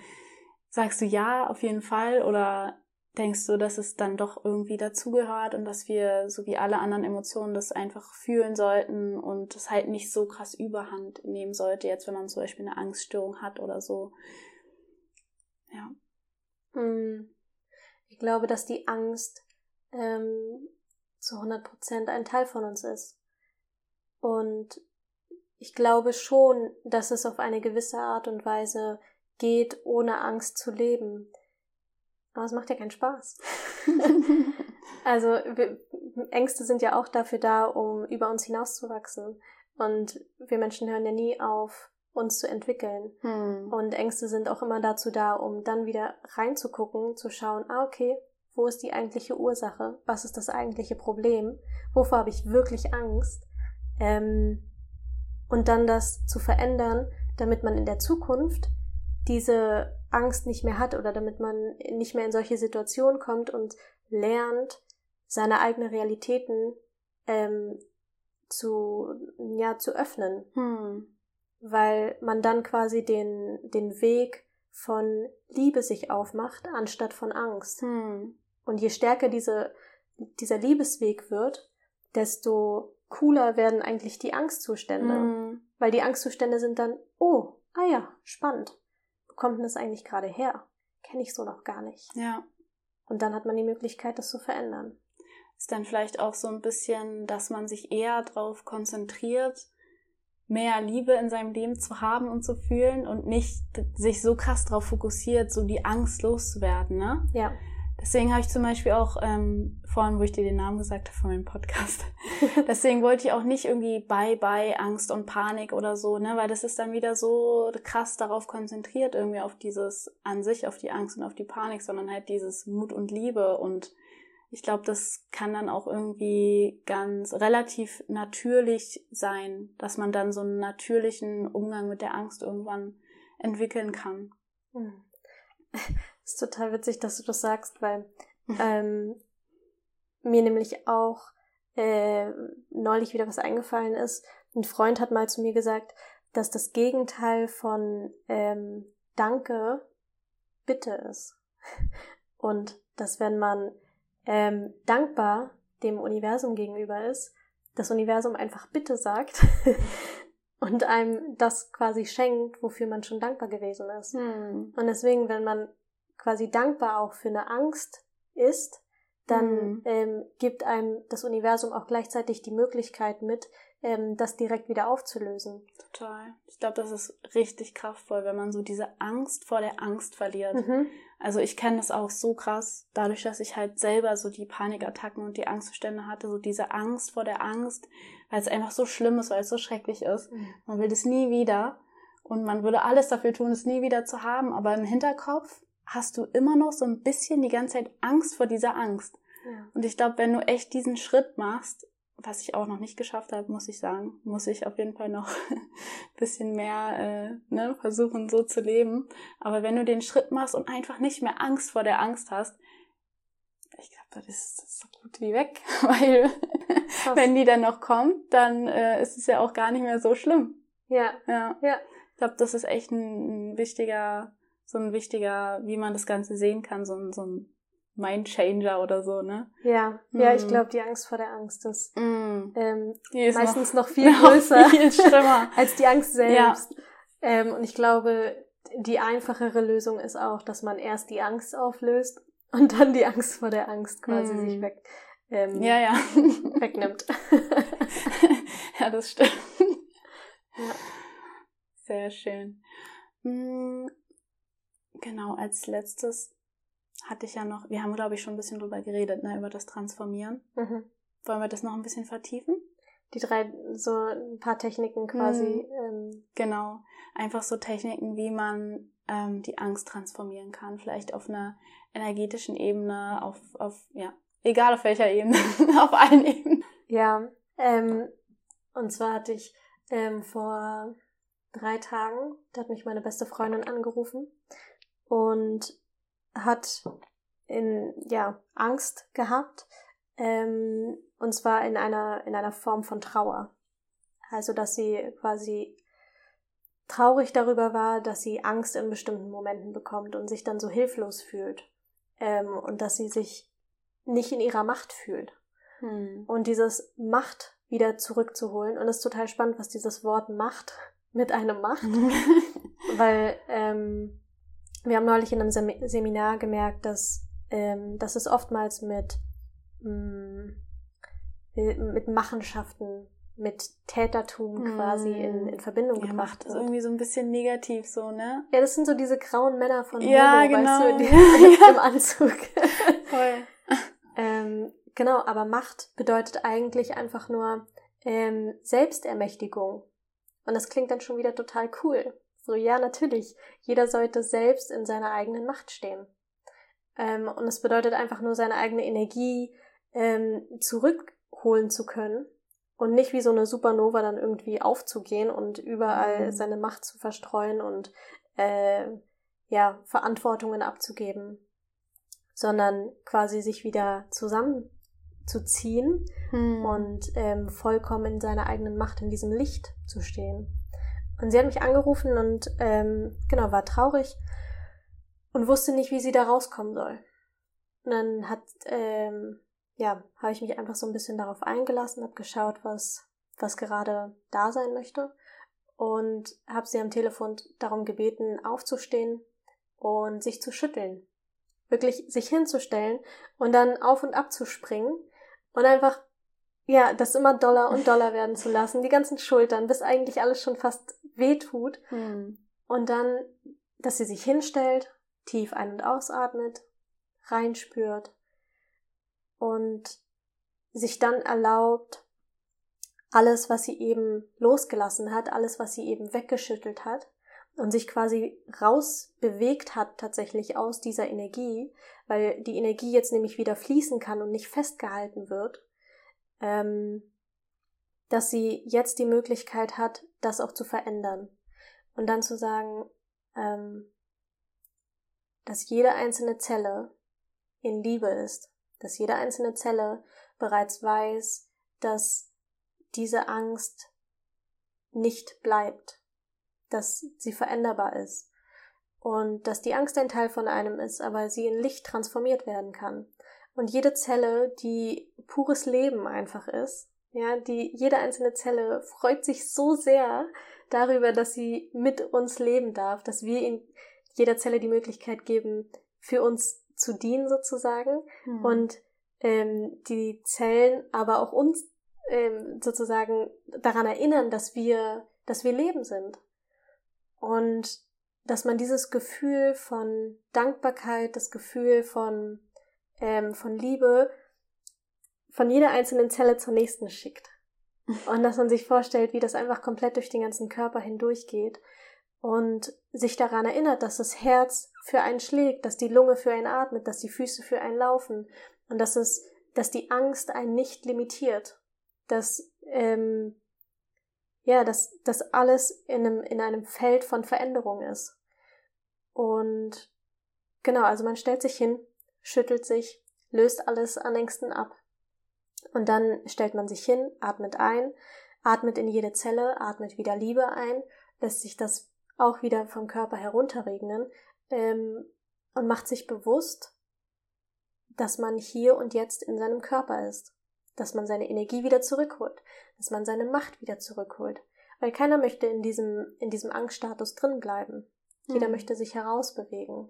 sagst du ja, auf jeden Fall? Oder denkst du, dass es dann doch irgendwie dazugehört und dass wir, so wie alle anderen Emotionen, das einfach fühlen sollten und es halt nicht so krass überhand nehmen sollte, jetzt wenn man zum Beispiel eine Angststörung hat oder so? Ja. Hm. Ich glaube, dass die Angst ähm, zu 100% ein Teil von uns ist. Und ich glaube schon, dass es auf eine gewisse Art und Weise geht, ohne Angst zu leben. Aber es macht ja keinen Spaß. [LAUGHS] also wir, Ängste sind ja auch dafür da, um über uns hinauszuwachsen. Und wir Menschen hören ja nie auf, uns zu entwickeln. Hm. Und Ängste sind auch immer dazu da, um dann wieder reinzugucken, zu schauen, ah, okay, wo ist die eigentliche Ursache? Was ist das eigentliche Problem? Wovor habe ich wirklich Angst? Ähm, und dann das zu verändern, damit man in der Zukunft diese Angst nicht mehr hat oder damit man nicht mehr in solche Situationen kommt und lernt, seine eigenen Realitäten ähm, zu, ja, zu öffnen. Hm. Weil man dann quasi den, den Weg von Liebe sich aufmacht, anstatt von Angst. Hm. Und je stärker diese, dieser Liebesweg wird, desto cooler werden eigentlich die Angstzustände. Mhm. Weil die Angstzustände sind dann, oh, ah ja, spannend. Kommt denn das eigentlich gerade her? Kenne ich so noch gar nicht. Ja. Und dann hat man die Möglichkeit, das zu verändern. Ist dann vielleicht auch so ein bisschen, dass man sich eher darauf konzentriert, mehr Liebe in seinem Leben zu haben und zu fühlen und nicht sich so krass darauf fokussiert, so die Angst loszuwerden, ne? Ja. Deswegen habe ich zum Beispiel auch ähm, vorhin, wo ich dir den Namen gesagt habe von meinem Podcast, [LAUGHS] deswegen wollte ich auch nicht irgendwie Bye Bye Angst und Panik oder so, ne, weil das ist dann wieder so krass darauf konzentriert irgendwie auf dieses an sich, auf die Angst und auf die Panik, sondern halt dieses Mut und Liebe und ich glaube, das kann dann auch irgendwie ganz relativ natürlich sein, dass man dann so einen natürlichen Umgang mit der Angst irgendwann entwickeln kann. Hm. Ist total witzig, dass du das sagst, weil ähm, mir nämlich auch äh, neulich wieder was eingefallen ist. Ein Freund hat mal zu mir gesagt, dass das Gegenteil von ähm, Danke Bitte ist. [LAUGHS] Und dass wenn man ähm, dankbar dem Universum gegenüber ist, das Universum einfach Bitte sagt [LAUGHS] und einem das quasi schenkt, wofür man schon dankbar gewesen ist. Hm. Und deswegen, wenn man quasi dankbar auch für eine Angst ist, dann mhm. ähm, gibt einem das Universum auch gleichzeitig die Möglichkeit mit, ähm, das direkt wieder aufzulösen. Total. Ich glaube, das ist richtig kraftvoll, wenn man so diese Angst vor der Angst verliert. Mhm. Also ich kenne das auch so krass, dadurch, dass ich halt selber so die Panikattacken und die Angstzustände hatte, so diese Angst vor der Angst, weil es einfach so schlimm ist, weil es so schrecklich ist. Mhm. Man will das nie wieder und man würde alles dafür tun, es nie wieder zu haben, aber im Hinterkopf hast du immer noch so ein bisschen die ganze Zeit Angst vor dieser Angst. Ja. Und ich glaube, wenn du echt diesen Schritt machst, was ich auch noch nicht geschafft habe, muss ich sagen, muss ich auf jeden Fall noch ein [LAUGHS] bisschen mehr äh, ne, versuchen, so zu leben. Aber wenn du den Schritt machst und einfach nicht mehr Angst vor der Angst hast, ich glaube, das ist so gut wie weg, [LAUGHS] weil Krass. wenn die dann noch kommt, dann äh, ist es ja auch gar nicht mehr so schlimm. Ja. Ja. ja. Ich glaube, das ist echt ein, ein wichtiger so ein wichtiger, wie man das Ganze sehen kann, so ein, so ein Mindchanger oder so, ne? Ja, mm. ja, ich glaube, die Angst vor der Angst ist, mm. ähm, ist meistens noch, [LAUGHS] noch viel größer viel [LAUGHS] als die Angst selbst. Ja. Ähm, und ich glaube, die einfachere Lösung ist auch, dass man erst die Angst auflöst und dann die Angst vor der Angst quasi mm. sich weg, ähm, ja, ja. [LAUGHS] wegnimmt. ja, das stimmt. Ja. Sehr schön. Genau, als letztes hatte ich ja noch, wir haben, glaube ich, schon ein bisschen drüber geredet, ne, über das Transformieren. Mhm. Wollen wir das noch ein bisschen vertiefen? Die drei, so ein paar Techniken quasi. Mhm. Ähm. Genau, einfach so Techniken, wie man ähm, die Angst transformieren kann. Vielleicht auf einer energetischen Ebene, auf, auf ja, egal auf welcher Ebene, [LAUGHS] auf allen Ebenen. Ja, ähm, und zwar hatte ich ähm, vor drei Tagen, da hat mich meine beste Freundin angerufen und hat in ja Angst gehabt ähm, und zwar in einer in einer Form von Trauer also dass sie quasi traurig darüber war dass sie Angst in bestimmten Momenten bekommt und sich dann so hilflos fühlt ähm, und dass sie sich nicht in ihrer Macht fühlt hm. und dieses Macht wieder zurückzuholen und es ist total spannend was dieses Wort Macht [LAUGHS] mit einem macht [LAUGHS] weil ähm, wir haben neulich in einem Sem Seminar gemerkt, dass, ähm, dass es oftmals mit, mh, mm, mit Machenschaften, mit Tätertum quasi in, mm. in Verbindung ja, gebracht macht. Das irgendwie so ein bisschen negativ so, ne? Ja, das sind so diese grauen Männer von ja, Nemo, genau. weißt du, die, [LAUGHS] [LAUGHS] im Anzug. [LAUGHS] Voll. ähm, genau, aber Macht bedeutet eigentlich einfach nur ähm, Selbstermächtigung. Und das klingt dann schon wieder total cool. So, ja, natürlich. Jeder sollte selbst in seiner eigenen Macht stehen. Ähm, und es bedeutet einfach nur, seine eigene Energie ähm, zurückholen zu können und nicht wie so eine Supernova dann irgendwie aufzugehen und überall mhm. seine Macht zu verstreuen und äh, ja, Verantwortungen abzugeben, sondern quasi sich wieder zusammenzuziehen mhm. und ähm, vollkommen in seiner eigenen Macht in diesem Licht zu stehen. Und sie hat mich angerufen und ähm, genau, war traurig und wusste nicht, wie sie da rauskommen soll. Und dann hat, ähm, ja, habe ich mich einfach so ein bisschen darauf eingelassen, habe geschaut, was, was gerade da sein möchte und habe sie am Telefon darum gebeten, aufzustehen und sich zu schütteln. Wirklich sich hinzustellen und dann auf und ab zu springen und einfach ja, das immer doller und doller werden zu lassen, die ganzen Schultern, bis eigentlich alles schon fast wehtut. Hm. Und dann, dass sie sich hinstellt, tief ein- und ausatmet, reinspürt und sich dann erlaubt, alles, was sie eben losgelassen hat, alles, was sie eben weggeschüttelt hat, und sich quasi rausbewegt hat tatsächlich aus dieser Energie, weil die Energie jetzt nämlich wieder fließen kann und nicht festgehalten wird, ähm, dass sie jetzt die Möglichkeit hat, das auch zu verändern. Und dann zu sagen, ähm, dass jede einzelne Zelle in Liebe ist, dass jede einzelne Zelle bereits weiß, dass diese Angst nicht bleibt, dass sie veränderbar ist und dass die Angst ein Teil von einem ist, aber sie in Licht transformiert werden kann. Und jede Zelle, die pures Leben einfach ist, ja, die jede einzelne Zelle freut sich so sehr darüber, dass sie mit uns leben darf, dass wir in jeder Zelle die Möglichkeit geben, für uns zu dienen sozusagen mhm. und ähm, die Zellen aber auch uns ähm, sozusagen daran erinnern, dass wir, dass wir Leben sind. Und dass man dieses Gefühl von Dankbarkeit, das Gefühl von, ähm, von Liebe von jeder einzelnen Zelle zur nächsten schickt. Und dass man sich vorstellt, wie das einfach komplett durch den ganzen Körper hindurchgeht und sich daran erinnert, dass das Herz für einen schlägt, dass die Lunge für einen atmet, dass die Füße für einen laufen und dass es, dass die Angst einen nicht limitiert, dass ähm, ja, dass das alles in einem, in einem Feld von Veränderung ist. Und genau, also man stellt sich hin, schüttelt sich, löst alles an Ängsten ab. Und dann stellt man sich hin, atmet ein, atmet in jede Zelle, atmet wieder Liebe ein, lässt sich das auch wieder vom Körper herunterregnen ähm, und macht sich bewusst, dass man hier und jetzt in seinem Körper ist, dass man seine Energie wieder zurückholt, dass man seine Macht wieder zurückholt, weil keiner möchte in diesem in diesem Angststatus drin bleiben. Mhm. Jeder möchte sich herausbewegen.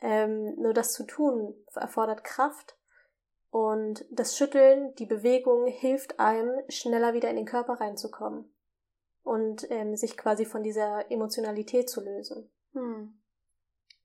Ähm, nur das zu tun erfordert Kraft und das Schütteln, die Bewegung hilft einem, schneller wieder in den Körper reinzukommen und ähm, sich quasi von dieser Emotionalität zu lösen. Hm.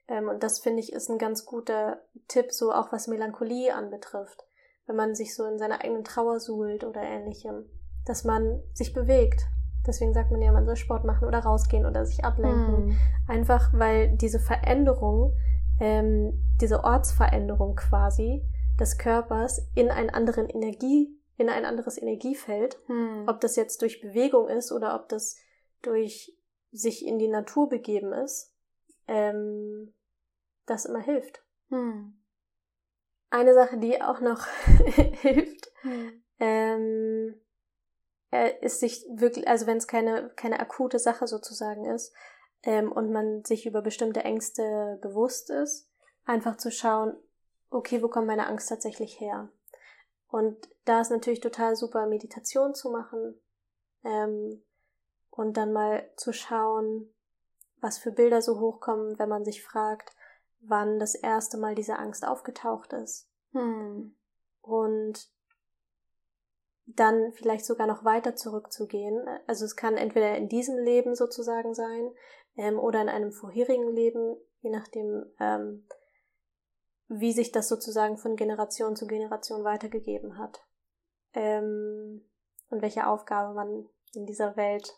Ähm, und das finde ich ist ein ganz guter Tipp, so auch was Melancholie anbetrifft. Wenn man sich so in seiner eigenen Trauer suhlt oder ähnlichem, dass man sich bewegt. Deswegen sagt man ja, man soll Sport machen oder rausgehen oder sich ablenken. Hm. Einfach weil diese Veränderung, ähm, diese Ortsveränderung quasi des Körpers in einen anderen Energie in ein anderes Energiefeld. Hm. Ob das jetzt durch Bewegung ist oder ob das durch sich in die Natur begeben ist, ähm, das immer hilft. Hm. Eine Sache, die auch noch [LAUGHS] hilft, hm. ähm, äh, ist sich wirklich, also wenn es keine, keine akute Sache sozusagen ist ähm, und man sich über bestimmte Ängste bewusst ist, einfach zu schauen, okay, wo kommt meine Angst tatsächlich her? Und da ist natürlich total super, Meditation zu machen ähm, und dann mal zu schauen, was für Bilder so hochkommen, wenn man sich fragt, wann das erste Mal diese Angst aufgetaucht ist. Hm. Und dann vielleicht sogar noch weiter zurückzugehen. Also es kann entweder in diesem Leben sozusagen sein ähm, oder in einem vorherigen Leben, je nachdem, ähm, wie sich das sozusagen von Generation zu Generation weitergegeben hat. Ähm, und welche Aufgabe man in dieser Welt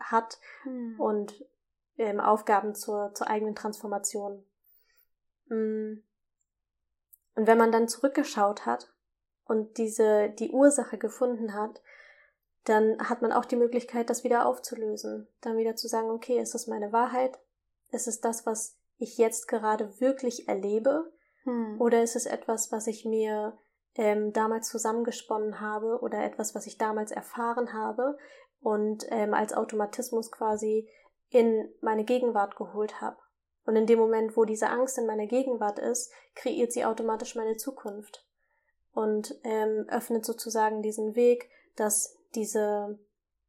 hat hm. und ähm, Aufgaben zur, zur eigenen Transformation. Mm. Und wenn man dann zurückgeschaut hat und diese, die Ursache gefunden hat, dann hat man auch die Möglichkeit, das wieder aufzulösen. Dann wieder zu sagen, okay, ist das meine Wahrheit? Ist es das, was ich jetzt gerade wirklich erlebe? Hm. Oder ist es etwas, was ich mir ähm, damals zusammengesponnen habe oder etwas, was ich damals erfahren habe und ähm, als Automatismus quasi in meine Gegenwart geholt habe? Und in dem Moment, wo diese Angst in meiner Gegenwart ist, kreiert sie automatisch meine Zukunft und ähm, öffnet sozusagen diesen Weg, dass diese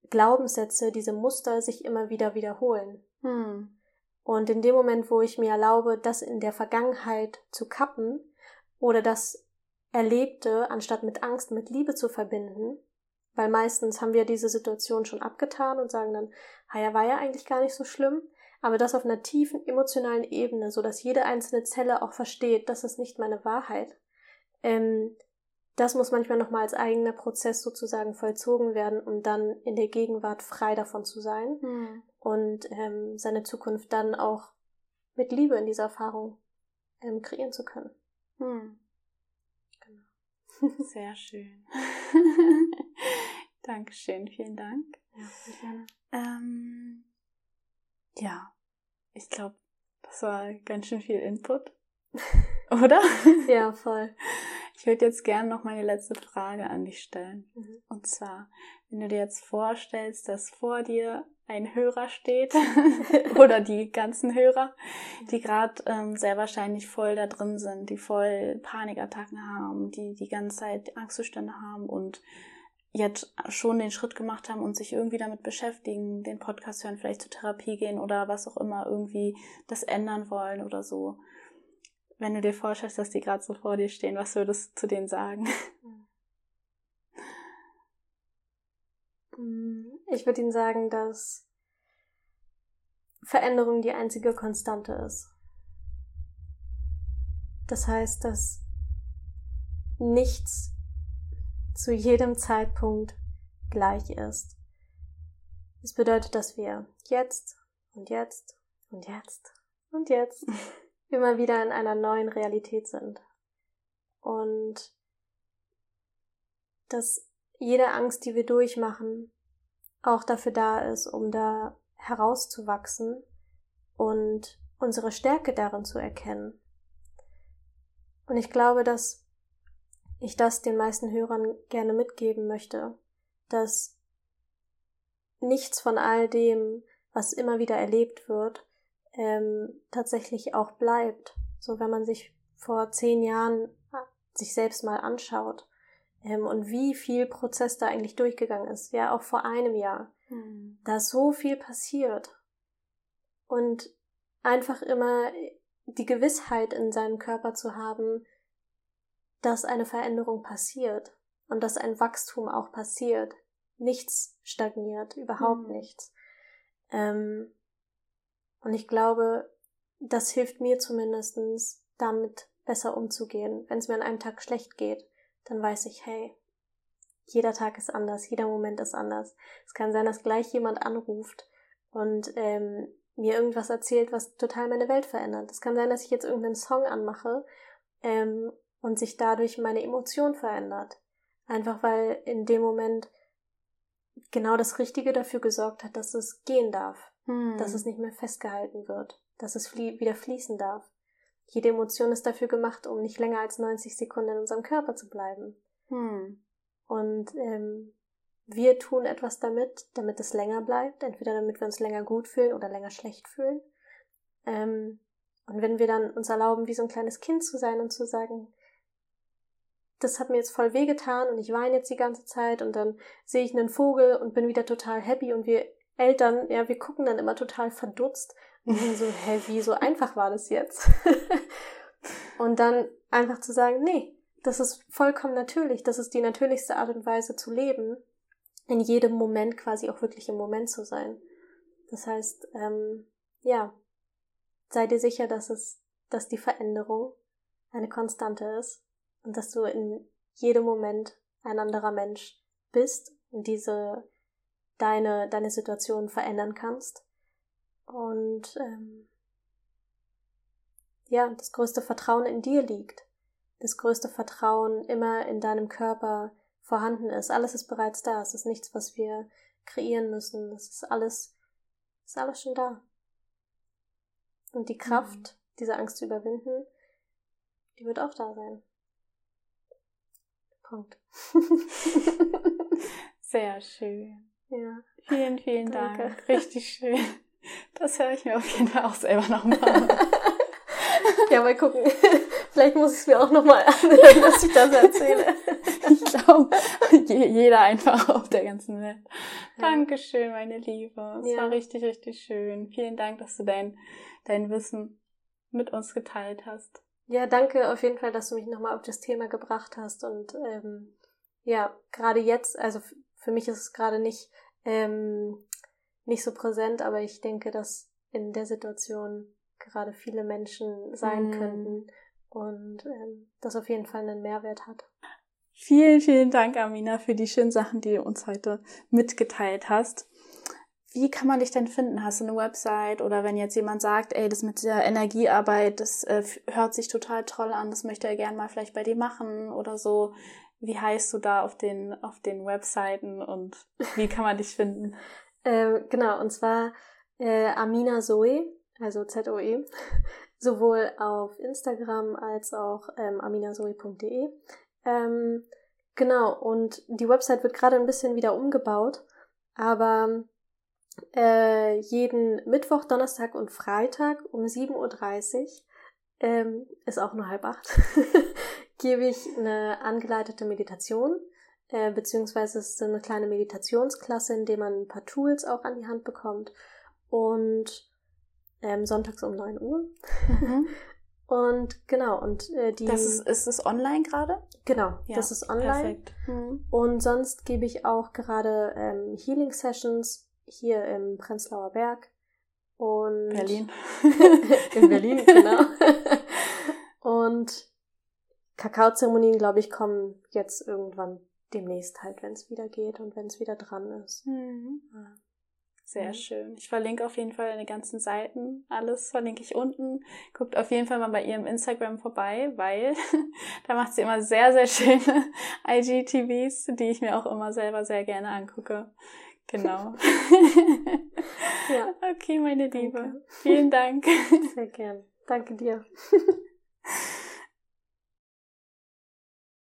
Glaubenssätze, diese Muster sich immer wieder wiederholen. Hm. Und in dem Moment, wo ich mir erlaube, das in der Vergangenheit zu kappen oder das Erlebte, anstatt mit Angst, mit Liebe zu verbinden, weil meistens haben wir diese Situation schon abgetan und sagen dann, ah ja, war ja eigentlich gar nicht so schlimm, aber das auf einer tiefen emotionalen Ebene, so dass jede einzelne Zelle auch versteht, das ist nicht meine Wahrheit. Ähm, das muss manchmal nochmal als eigener Prozess sozusagen vollzogen werden, um dann in der Gegenwart frei davon zu sein. Hm und ähm, seine Zukunft dann auch mit Liebe in dieser Erfahrung ähm, kreieren zu können. Hm. Genau. Sehr [LAUGHS] schön. [LAUGHS] Dankeschön, vielen Dank. Ja, gerne. Ähm, ja, ich glaube, das war ganz schön viel Input. [LAUGHS] Oder? ja, voll. Ich würde jetzt gerne noch meine letzte Frage an dich stellen. Mhm. Und zwar, wenn du dir jetzt vorstellst, dass vor dir ein Hörer steht [LAUGHS] oder die ganzen Hörer, die gerade ähm, sehr wahrscheinlich voll da drin sind, die voll Panikattacken haben, die die ganze Zeit Angstzustände haben und jetzt schon den Schritt gemacht haben und sich irgendwie damit beschäftigen, den Podcast hören, vielleicht zur Therapie gehen oder was auch immer, irgendwie das ändern wollen oder so. Wenn du dir vorstellst, dass die gerade so vor dir stehen, was würdest du zu denen sagen? [LAUGHS] Ich würde Ihnen sagen, dass Veränderung die einzige Konstante ist. Das heißt, dass nichts zu jedem Zeitpunkt gleich ist. Es bedeutet, dass wir jetzt und jetzt und jetzt und jetzt [LAUGHS] immer wieder in einer neuen Realität sind. Und dass jede Angst, die wir durchmachen, auch dafür da ist, um da herauszuwachsen und unsere Stärke darin zu erkennen. Und ich glaube, dass ich das den meisten Hörern gerne mitgeben möchte, dass nichts von all dem, was immer wieder erlebt wird, ähm, tatsächlich auch bleibt. So wenn man sich vor zehn Jahren sich selbst mal anschaut ähm, und wie viel Prozess da eigentlich durchgegangen ist, ja auch vor einem Jahr, mhm. da ist so viel passiert und einfach immer die Gewissheit in seinem Körper zu haben, dass eine Veränderung passiert und dass ein Wachstum auch passiert. Nichts stagniert, überhaupt mhm. nichts. Ähm, und ich glaube, das hilft mir zumindestens, damit besser umzugehen. Wenn es mir an einem Tag schlecht geht, dann weiß ich, hey, jeder Tag ist anders, jeder Moment ist anders. Es kann sein, dass gleich jemand anruft und ähm, mir irgendwas erzählt, was total meine Welt verändert. Es kann sein, dass ich jetzt irgendeinen Song anmache ähm, und sich dadurch meine Emotion verändert. Einfach weil in dem Moment genau das Richtige dafür gesorgt hat, dass es gehen darf, hm. dass es nicht mehr festgehalten wird, dass es flie wieder fließen darf. Jede Emotion ist dafür gemacht, um nicht länger als 90 Sekunden in unserem Körper zu bleiben. Hm. Und ähm, wir tun etwas damit, damit es länger bleibt, entweder damit wir uns länger gut fühlen oder länger schlecht fühlen. Ähm, und wenn wir dann uns erlauben, wie so ein kleines Kind zu sein und zu sagen, das hat mir jetzt voll wehgetan und ich weine jetzt die ganze Zeit und dann sehe ich einen Vogel und bin wieder total happy und wir Eltern, ja, wir gucken dann immer total verdutzt und sind so, hä, wie so einfach war das jetzt? [LAUGHS] und dann einfach zu sagen, nee, das ist vollkommen natürlich, das ist die natürlichste Art und Weise zu leben in jedem Moment quasi auch wirklich im Moment zu sein. Das heißt, ähm, ja, sei dir sicher, dass es, dass die Veränderung eine Konstante ist und dass du in jedem Moment ein anderer Mensch bist und diese deine deine Situation verändern kannst und ähm, ja das größte Vertrauen in dir liegt das größte Vertrauen immer in deinem Körper vorhanden ist. Alles ist bereits da. Es ist nichts, was wir kreieren müssen. Es ist alles, ist alles schon da. Und die Kraft, mhm. diese Angst zu überwinden, die wird auch da sein. Punkt. [LAUGHS] Sehr schön. Ja. Vielen, vielen Danke. Dank. Richtig schön. Das höre ich mir auf jeden Fall auch selber nochmal. [LAUGHS] ja, mal gucken. Vielleicht muss ich es mir auch nochmal anhören, dass ich das erzähle. [LAUGHS] ich glaube, jeder einfach auf der ganzen Welt. Ja. Dankeschön, meine Liebe. Es ja. war richtig, richtig schön. Vielen Dank, dass du dein, dein Wissen mit uns geteilt hast. Ja, danke auf jeden Fall, dass du mich nochmal auf das Thema gebracht hast. Und ähm, ja, gerade jetzt, also für mich ist es gerade nicht, ähm, nicht so präsent, aber ich denke, dass in der Situation gerade viele Menschen sein mm. könnten, und ähm, das auf jeden Fall einen Mehrwert hat. Vielen, vielen Dank, Amina, für die schönen Sachen, die du uns heute mitgeteilt hast. wie kann man dich denn finden? Hast du eine Website oder wenn jetzt jemand sagt, ey, das mit der Energiearbeit, das äh, hört sich total toll an, das möchte er gern mal vielleicht bei dir machen oder so. Wie heißt du da auf den, auf den Webseiten und wie kann man dich finden? [LAUGHS] ähm, genau, und zwar äh, Amina Zoe, also Z-O-E, [LAUGHS] sowohl auf Instagram als auch ähm, aminazoe.de. Ähm, genau, und die Website wird gerade ein bisschen wieder umgebaut, aber äh, jeden Mittwoch, Donnerstag und Freitag um 7.30 Uhr, ähm, ist auch nur halb acht, [LAUGHS] gebe ich eine angeleitete Meditation, äh, beziehungsweise ist so eine kleine Meditationsklasse, in der man ein paar Tools auch an die Hand bekommt. Und ähm, sonntags um 9 Uhr. Mhm. [LAUGHS] Und genau, und äh, die. Das ist, ist es online gerade? Genau, ja, das ist online. Perfekt. Mhm. Und sonst gebe ich auch gerade ähm, Healing Sessions hier im Prenzlauer Berg und Berlin. [LAUGHS] in Berlin, genau. [LAUGHS] und Kakaozeremonien, glaube ich, kommen jetzt irgendwann demnächst halt, wenn es wieder geht und wenn es wieder dran ist. Mhm. Sehr mhm. schön. Ich verlinke auf jeden Fall deine ganzen Seiten. Alles verlinke ich unten. Guckt auf jeden Fall mal bei ihrem Instagram vorbei, weil [LAUGHS] da macht sie immer sehr, sehr schöne [LAUGHS] IGTVs, die ich mir auch immer selber sehr gerne angucke. Genau. ja. [LAUGHS] Okay, meine Liebe. Danke. Vielen Dank. Sehr gern. Danke dir.